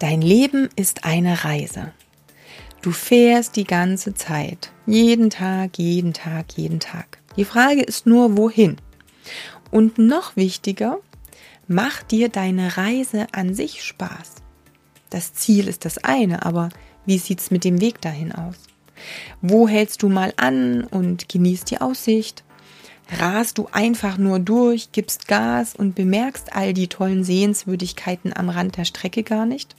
Dein Leben ist eine Reise. Du fährst die ganze Zeit. Jeden Tag, jeden Tag, jeden Tag. Die Frage ist nur, wohin? Und noch wichtiger, mach dir deine Reise an sich Spaß. Das Ziel ist das eine, aber wie sieht's mit dem Weg dahin aus? Wo hältst du mal an und genießt die Aussicht? Rast du einfach nur durch, gibst Gas und bemerkst all die tollen Sehenswürdigkeiten am Rand der Strecke gar nicht?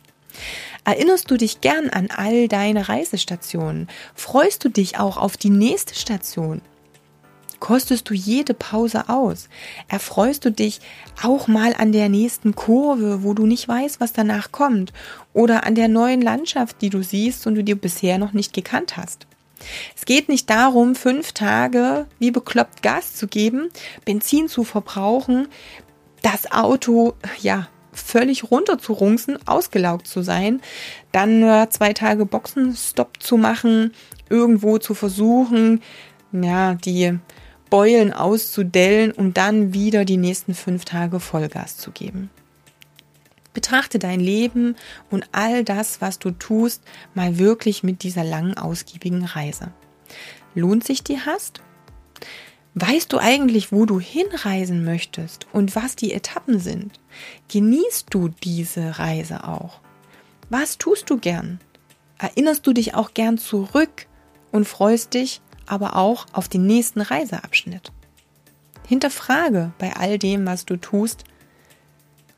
Erinnerst du dich gern an all deine Reisestationen? Freust du dich auch auf die nächste Station? Kostest du jede Pause aus? Erfreust du dich auch mal an der nächsten Kurve, wo du nicht weißt, was danach kommt? Oder an der neuen Landschaft, die du siehst und du dir bisher noch nicht gekannt hast? Es geht nicht darum, fünf Tage wie bekloppt Gas zu geben, Benzin zu verbrauchen, das Auto, ja, völlig runter zu runzen, ausgelaugt zu sein, dann äh, zwei Tage Boxenstopp zu machen, irgendwo zu versuchen, ja, die Beulen auszudellen, um dann wieder die nächsten fünf Tage Vollgas zu geben. Betrachte dein Leben und all das, was du tust, mal wirklich mit dieser langen, ausgiebigen Reise. Lohnt sich die Hast? Weißt du eigentlich, wo du hinreisen möchtest und was die Etappen sind? Genießt du diese Reise auch? Was tust du gern? Erinnerst du dich auch gern zurück und freust dich aber auch auf den nächsten Reiseabschnitt? Hinterfrage bei all dem, was du tust,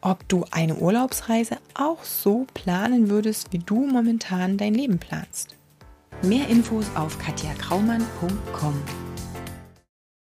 ob du eine Urlaubsreise auch so planen würdest, wie du momentan dein Leben planst. Mehr Infos auf katjakraumann.com.